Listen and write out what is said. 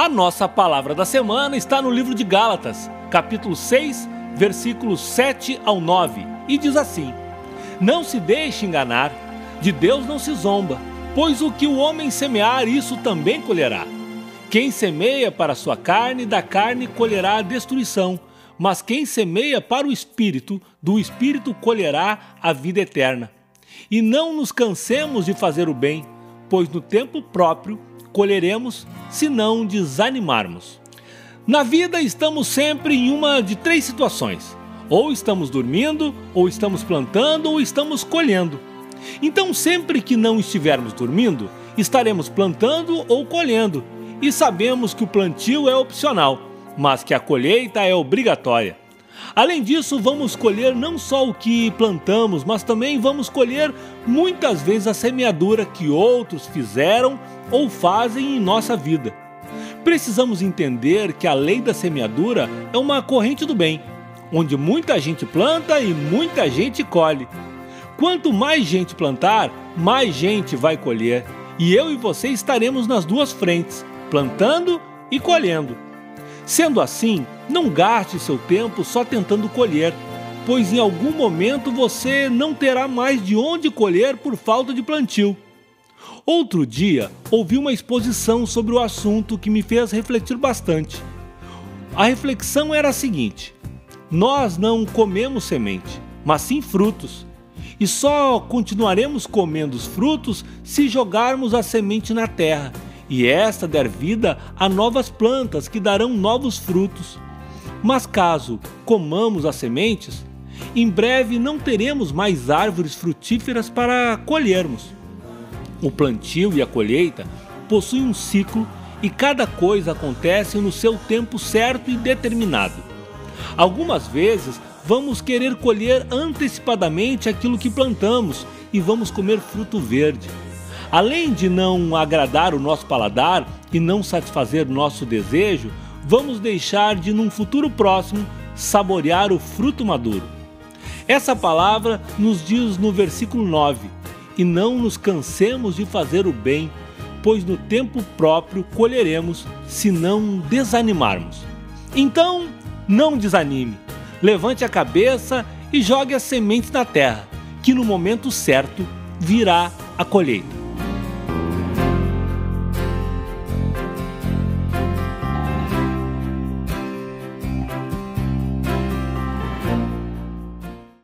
A nossa palavra da semana está no livro de Gálatas, capítulo 6, versículos 7 ao 9, e diz assim: Não se deixe enganar, de Deus não se zomba, pois o que o homem semear, isso também colherá. Quem semeia para a sua carne, da carne colherá a destruição, mas quem semeia para o espírito, do espírito colherá a vida eterna. E não nos cansemos de fazer o bem, pois no tempo próprio colheremos se não desanimarmos. Na vida estamos sempre em uma de três situações: ou estamos dormindo, ou estamos plantando, ou estamos colhendo. Então, sempre que não estivermos dormindo, estaremos plantando ou colhendo, e sabemos que o plantio é opcional, mas que a colheita é obrigatória. Além disso, vamos colher não só o que plantamos, mas também vamos colher muitas vezes a semeadura que outros fizeram ou fazem em nossa vida. Precisamos entender que a lei da semeadura é uma corrente do bem, onde muita gente planta e muita gente colhe. Quanto mais gente plantar, mais gente vai colher, e eu e você estaremos nas duas frentes, plantando e colhendo. Sendo assim, não gaste seu tempo só tentando colher, pois em algum momento você não terá mais de onde colher por falta de plantio. Outro dia, ouvi uma exposição sobre o assunto que me fez refletir bastante. A reflexão era a seguinte: nós não comemos semente, mas sim frutos. E só continuaremos comendo os frutos se jogarmos a semente na terra e esta der vida a novas plantas que darão novos frutos. Mas caso comamos as sementes, em breve não teremos mais árvores frutíferas para colhermos. O plantio e a colheita possuem um ciclo e cada coisa acontece no seu tempo certo e determinado. Algumas vezes vamos querer colher antecipadamente aquilo que plantamos e vamos comer fruto verde. Além de não agradar o nosso paladar e não satisfazer nosso desejo, vamos deixar de, num futuro próximo, saborear o fruto maduro. Essa palavra nos diz no versículo 9: E não nos cansemos de fazer o bem, pois no tempo próprio colheremos, se não desanimarmos. Então, não desanime, levante a cabeça e jogue as sementes na terra, que no momento certo virá a colheita.